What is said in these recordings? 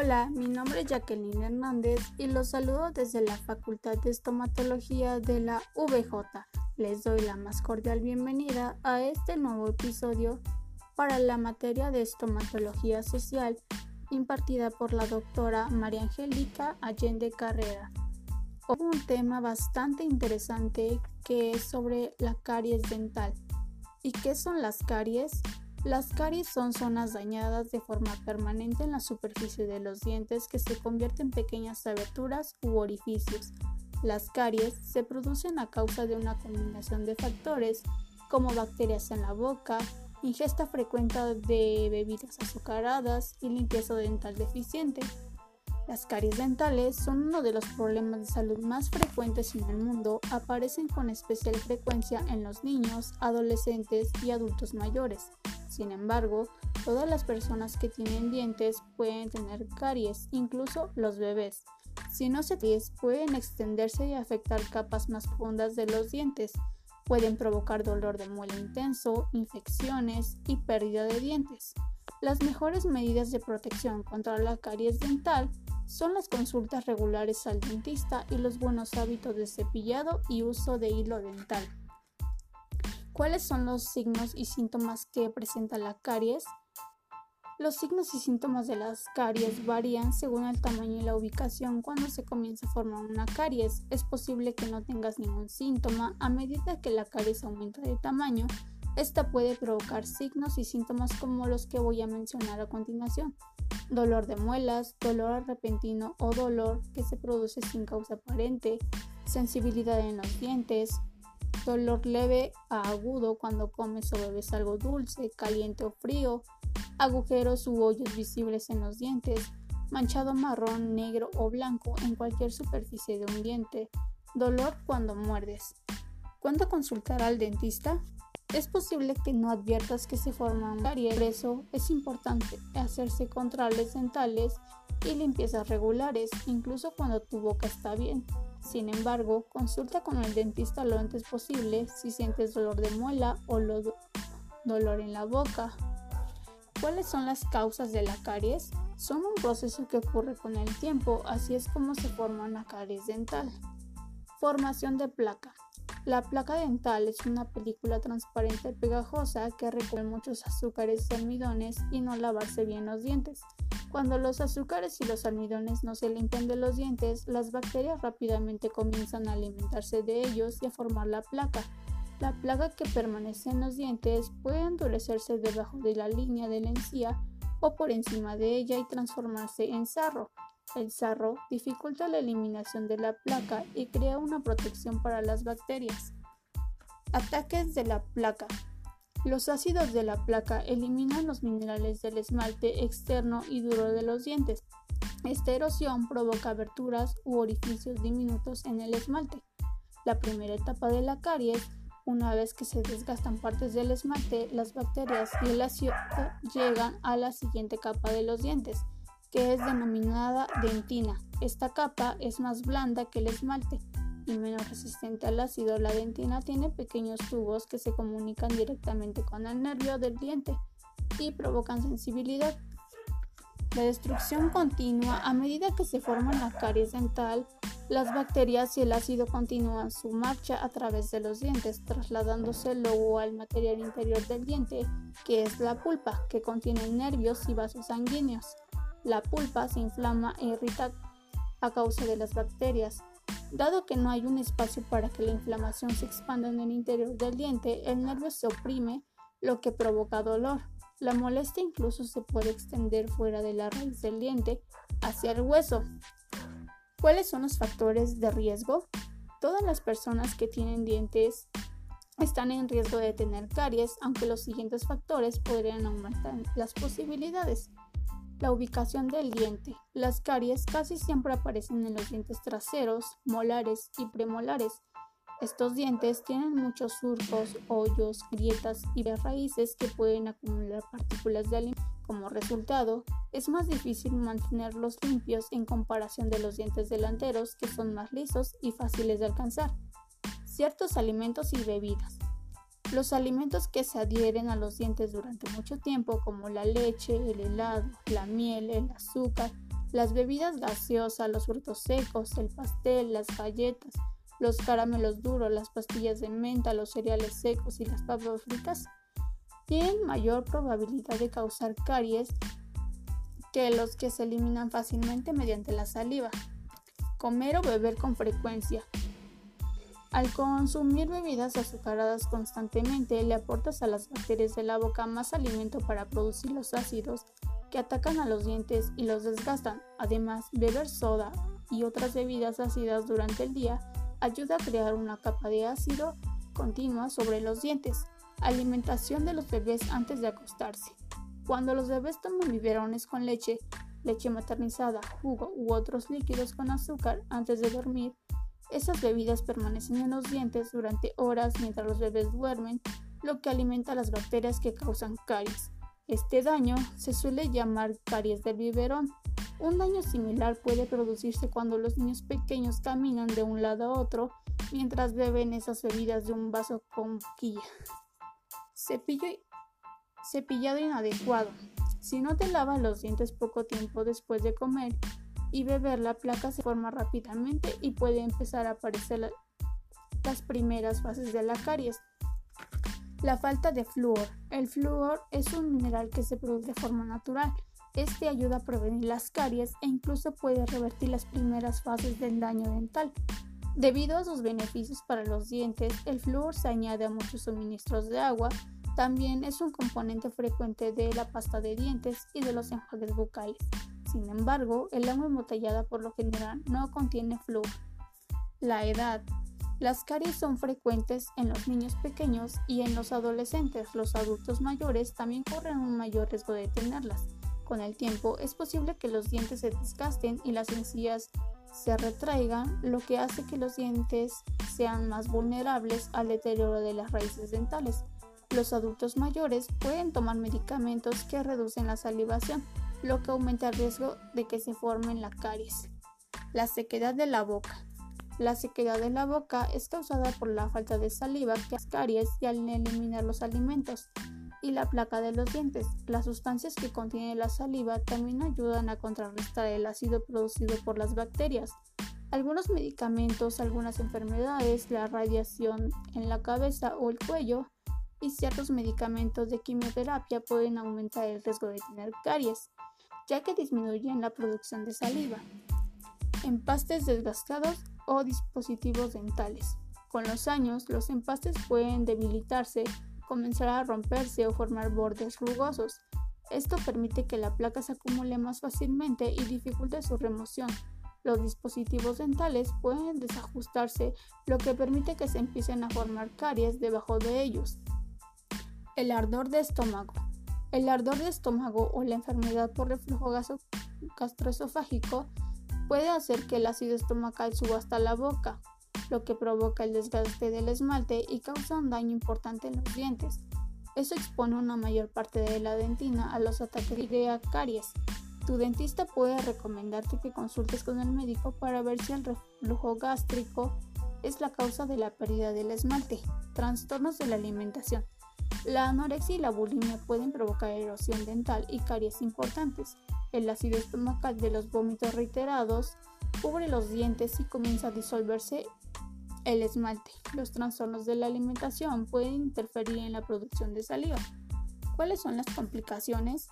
Hola, mi nombre es Jacqueline Hernández y los saludo desde la Facultad de Estomatología de la VJ. Les doy la más cordial bienvenida a este nuevo episodio para la materia de estomatología social impartida por la doctora María Angélica Allende Carrera. Un tema bastante interesante que es sobre la caries dental. ¿Y qué son las caries? Las caries son zonas dañadas de forma permanente en la superficie de los dientes que se convierten en pequeñas aberturas u orificios. Las caries se producen a causa de una combinación de factores como bacterias en la boca, ingesta frecuente de bebidas azucaradas y limpieza dental deficiente. Las caries dentales son uno de los problemas de salud más frecuentes en el mundo, aparecen con especial frecuencia en los niños, adolescentes y adultos mayores. Sin embargo, todas las personas que tienen dientes pueden tener caries, incluso los bebés. Si no se tienen, pueden extenderse y afectar capas más profundas de los dientes. Pueden provocar dolor de muela intenso, infecciones y pérdida de dientes. Las mejores medidas de protección contra la caries dental son las consultas regulares al dentista y los buenos hábitos de cepillado y uso de hilo dental. ¿Cuáles son los signos y síntomas que presenta la caries? Los signos y síntomas de las caries varían según el tamaño y la ubicación cuando se comienza a formar una caries. Es posible que no tengas ningún síntoma a medida que la caries aumenta de tamaño. Esta puede provocar signos y síntomas como los que voy a mencionar a continuación dolor de muelas, dolor repentino o dolor que se produce sin causa aparente, sensibilidad en los dientes, dolor leve a agudo cuando comes o bebes algo dulce, caliente o frío, agujeros u hoyos visibles en los dientes, manchado marrón, negro o blanco en cualquier superficie de un diente, dolor cuando muerdes. ¿Cuándo consultar al dentista? Es posible que no adviertas que se forma un caries, eso es importante hacerse controles dentales y limpiezas regulares, incluso cuando tu boca está bien. Sin embargo, consulta con el dentista lo antes posible si sientes dolor de muela o dolor en la boca. ¿Cuáles son las causas de la caries? Son un proceso que ocurre con el tiempo, así es como se forma una caries dental. Formación de placa. La placa dental es una película transparente pegajosa que recubre muchos azúcares y almidones y no lavarse bien los dientes. Cuando los azúcares y los almidones no se limpian de los dientes, las bacterias rápidamente comienzan a alimentarse de ellos y a formar la placa. La placa que permanece en los dientes puede endurecerse debajo de la línea de la encía o por encima de ella y transformarse en sarro. El sarro dificulta la eliminación de la placa y crea una protección para las bacterias. Ataques de la placa. Los ácidos de la placa eliminan los minerales del esmalte externo y duro de los dientes. Esta erosión provoca aberturas u orificios diminutos en el esmalte. La primera etapa de la caries, una vez que se desgastan partes del esmalte, las bacterias y el ácido llegan a la siguiente capa de los dientes que es denominada dentina. Esta capa es más blanda que el esmalte y menos resistente al ácido. La dentina tiene pequeños tubos que se comunican directamente con el nervio del diente y provocan sensibilidad. La destrucción continua a medida que se forma la caries dental, las bacterias y el ácido continúan su marcha a través de los dientes, trasladándose luego al material interior del diente, que es la pulpa, que contiene nervios y vasos sanguíneos. La pulpa se inflama e irrita a causa de las bacterias. Dado que no hay un espacio para que la inflamación se expanda en el interior del diente, el nervio se oprime, lo que provoca dolor. La molestia incluso se puede extender fuera de la raíz del diente hacia el hueso. ¿Cuáles son los factores de riesgo? Todas las personas que tienen dientes están en riesgo de tener caries, aunque los siguientes factores podrían aumentar las posibilidades. La ubicación del diente. Las caries casi siempre aparecen en los dientes traseros, molares y premolares. Estos dientes tienen muchos surcos, hoyos, grietas y raíces que pueden acumular partículas de alimento. Como resultado, es más difícil mantenerlos limpios en comparación de los dientes delanteros que son más lisos y fáciles de alcanzar. Ciertos alimentos y bebidas. Los alimentos que se adhieren a los dientes durante mucho tiempo, como la leche, el helado, la miel, el azúcar, Las bebidas gaseosas, los frutos secos, el pastel, las galletas, los caramelos duros, las pastillas de menta, los cereales secos y las papas fritas tienen mayor probabilidad de causar caries que los que se eliminan fácilmente mediante la saliva. Comer o beber con frecuencia. Al consumir bebidas azucaradas constantemente, le aportas a las bacterias de la boca más alimento para producir los ácidos que atacan a los dientes y los desgastan. Además, beber soda y otras bebidas ácidas durante el día ayuda a crear una capa de ácido continua sobre los dientes. Alimentación de los bebés antes de acostarse. Cuando los bebés toman biberones con leche, leche maternizada, jugo u otros líquidos con azúcar antes de dormir, esas bebidas permanecen en los dientes durante horas mientras los bebés duermen, lo que alimenta las bacterias que causan caries. Este daño se suele llamar caries del biberón. Un daño similar puede producirse cuando los niños pequeños caminan de un lado a otro mientras beben esas bebidas de un vaso con boquilla. Cepillo cepillado inadecuado. Si no te lavas los dientes poco tiempo después de comer y beber, la placa se forma rápidamente y puede empezar a aparecer las primeras fases de la caries. La falta de flúor. El flúor es un mineral que se produce de forma natural. Este ayuda a prevenir las caries e incluso puede revertir las primeras fases del daño dental. Debido a sus beneficios para los dientes, el flúor se añade a muchos suministros de agua. También es un componente frecuente de la pasta de dientes y de los enjuagues bucales. Sin embargo, el agua embotellada por lo general no contiene flúor. La edad. Las caries son frecuentes en los niños pequeños y en los adolescentes. Los adultos mayores también corren un mayor riesgo de tenerlas. Con el tiempo es posible que los dientes se desgasten y las encías se retraigan, lo que hace que los dientes sean más vulnerables al deterioro de las raíces dentales. Los adultos mayores pueden tomar medicamentos que reducen la salivación, lo que aumenta el riesgo de que se formen la caries. La sequedad de la boca. La sequedad de la boca es causada por la falta de saliva que las caries y al eliminar los alimentos y la placa de los dientes. Las sustancias que contiene la saliva también ayudan a contrarrestar el ácido producido por las bacterias. Algunos medicamentos, algunas enfermedades, la radiación en la cabeza o el cuello y ciertos medicamentos de quimioterapia pueden aumentar el riesgo de tener caries ya que disminuyen la producción de saliva, empastes desgastados o dispositivos dentales. Con los años, los empastes pueden debilitarse, comenzar a romperse o formar bordes rugosos. Esto permite que la placa se acumule más fácilmente y dificulte su remoción. Los dispositivos dentales pueden desajustarse, lo que permite que se empiecen a formar caries debajo de ellos. El ardor de estómago. El ardor de estómago o la enfermedad por reflujo gastroesofágico puede hacer que el ácido estomacal suba hasta la boca, lo que provoca el desgaste del esmalte y causa un daño importante en los dientes. Eso expone una mayor parte de la dentina a los ataques de caries. Tu dentista puede recomendarte que consultes con el médico para ver si el reflujo gástrico es la causa de la pérdida del esmalte. Trastornos de la alimentación. La anorexia y la bulimia pueden provocar erosión dental y caries importantes. El ácido estomacal de los vómitos reiterados cubre los dientes y comienza a disolverse el esmalte. Los trastornos de la alimentación pueden interferir en la producción de saliva. ¿Cuáles son las complicaciones?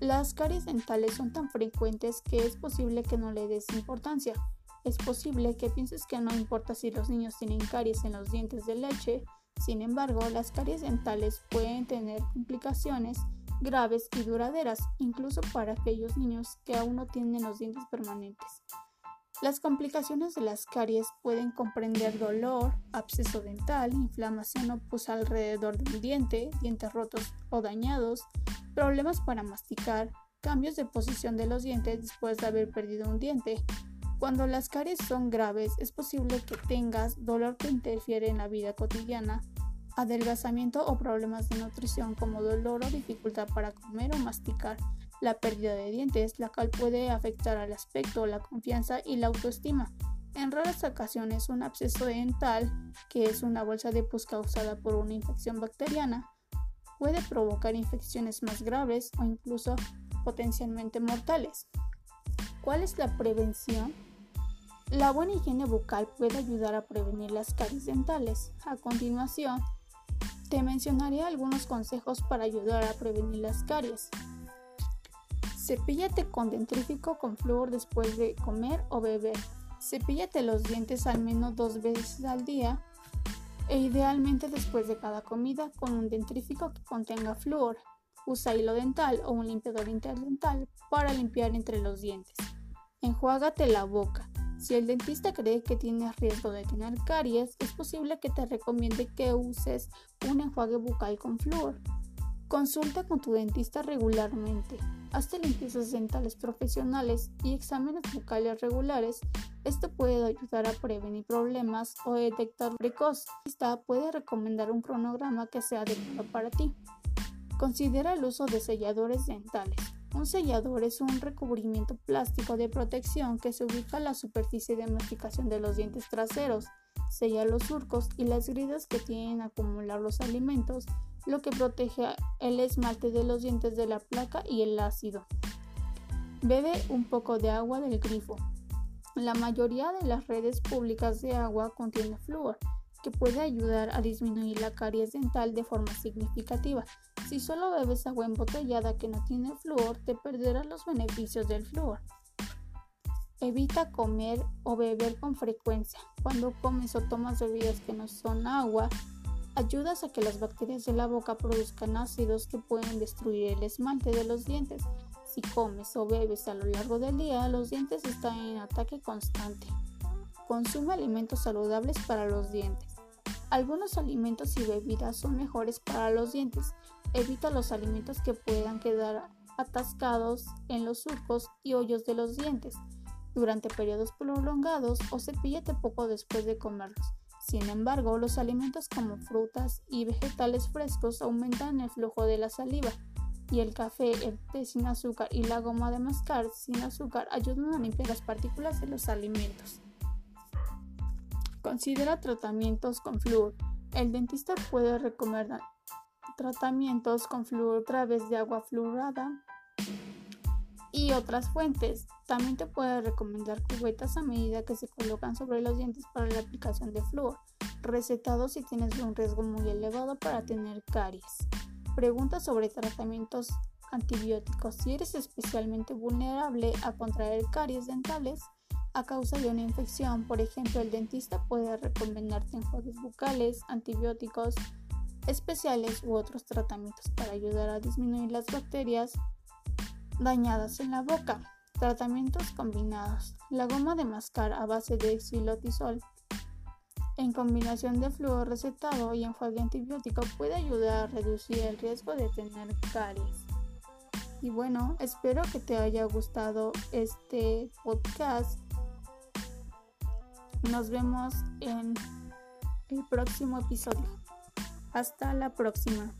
Las caries dentales son tan frecuentes que es posible que no le des importancia. Es posible que pienses que no importa si los niños tienen caries en los dientes de leche sin embargo, las caries dentales pueden tener complicaciones graves y duraderas, incluso para aquellos niños que aún no tienen los dientes permanentes. Las complicaciones de las caries pueden comprender dolor, absceso dental, inflamación o pus alrededor del diente, dientes rotos o dañados, problemas para masticar, cambios de posición de los dientes después de haber perdido un diente, cuando las caries son graves, es posible que tengas dolor que interfiere en la vida cotidiana, adelgazamiento o problemas de nutrición como dolor o dificultad para comer o masticar, la pérdida de dientes, la cual puede afectar al aspecto, la confianza y la autoestima. En raras ocasiones, un absceso dental, que es una bolsa de pus causada por una infección bacteriana, puede provocar infecciones más graves o incluso potencialmente mortales. ¿Cuál es la prevención? La buena higiene bucal puede ayudar a prevenir las caries dentales. A continuación, te mencionaré algunos consejos para ayudar a prevenir las caries. Cepíllate con dentrífico con flúor después de comer o beber. Cepíllate los dientes al menos dos veces al día e idealmente después de cada comida con un dentrífico que contenga flúor. Usa hilo dental o un limpiador interdental para limpiar entre los dientes. Enjuágate la boca. Si el dentista cree que tienes riesgo de tener caries, es posible que te recomiende que uses un enjuague bucal con flúor. Consulta con tu dentista regularmente. Hazte limpiezas dentales profesionales y exámenes bucales regulares. Esto puede ayudar a prevenir problemas o detectar precoz. Dentista puede recomendar un cronograma que sea adecuado para ti. Considera el uso de selladores dentales. Un sellador es un recubrimiento plástico de protección que se ubica en la superficie de masticación de los dientes traseros. Sella los surcos y las gridas que tienen acumular los alimentos, lo que protege el esmalte de los dientes de la placa y el ácido. Bebe un poco de agua del grifo. La mayoría de las redes públicas de agua contiene flúor, puede ayudar a disminuir la caries dental de forma significativa. Si solo bebes agua embotellada que no tiene flúor, te perderás los beneficios del flúor. Evita comer o beber con frecuencia. Cuando comes o tomas bebidas que no son agua, ayudas a que las bacterias de la boca produzcan ácidos que pueden destruir el esmalte de los dientes. Si comes o bebes a lo largo del día, los dientes están en ataque constante. Consume alimentos saludables para los dientes. Algunos alimentos y bebidas son mejores para los dientes. Evita los alimentos que puedan quedar atascados en los surcos y hoyos de los dientes durante periodos prolongados o cepíllate poco después de comerlos. Sin embargo, los alimentos como frutas y vegetales frescos aumentan el flujo de la saliva y el café, el té sin azúcar y la goma de mascar sin azúcar ayudan a limpiar las partículas de los alimentos. Considera tratamientos con flúor. El dentista puede recomendar tratamientos con flúor a través de agua fluorada y otras fuentes. También te puede recomendar cubetas a medida que se colocan sobre los dientes para la aplicación de flúor, recetado si tienes un riesgo muy elevado para tener caries. Pregunta sobre tratamientos antibióticos. Si eres especialmente vulnerable a contraer caries dentales, a causa de una infección. Por ejemplo, el dentista puede recomendarte enjuagues bucales, antibióticos especiales u otros tratamientos para ayudar a disminuir las bacterias dañadas en la boca. Tratamientos combinados. La goma de mascar a base de xilotizol en combinación de flúor recetado y enjuague antibiótico puede ayudar a reducir el riesgo de tener caries. Y bueno, espero que te haya gustado este podcast nos vemos en el próximo episodio. Hasta la próxima.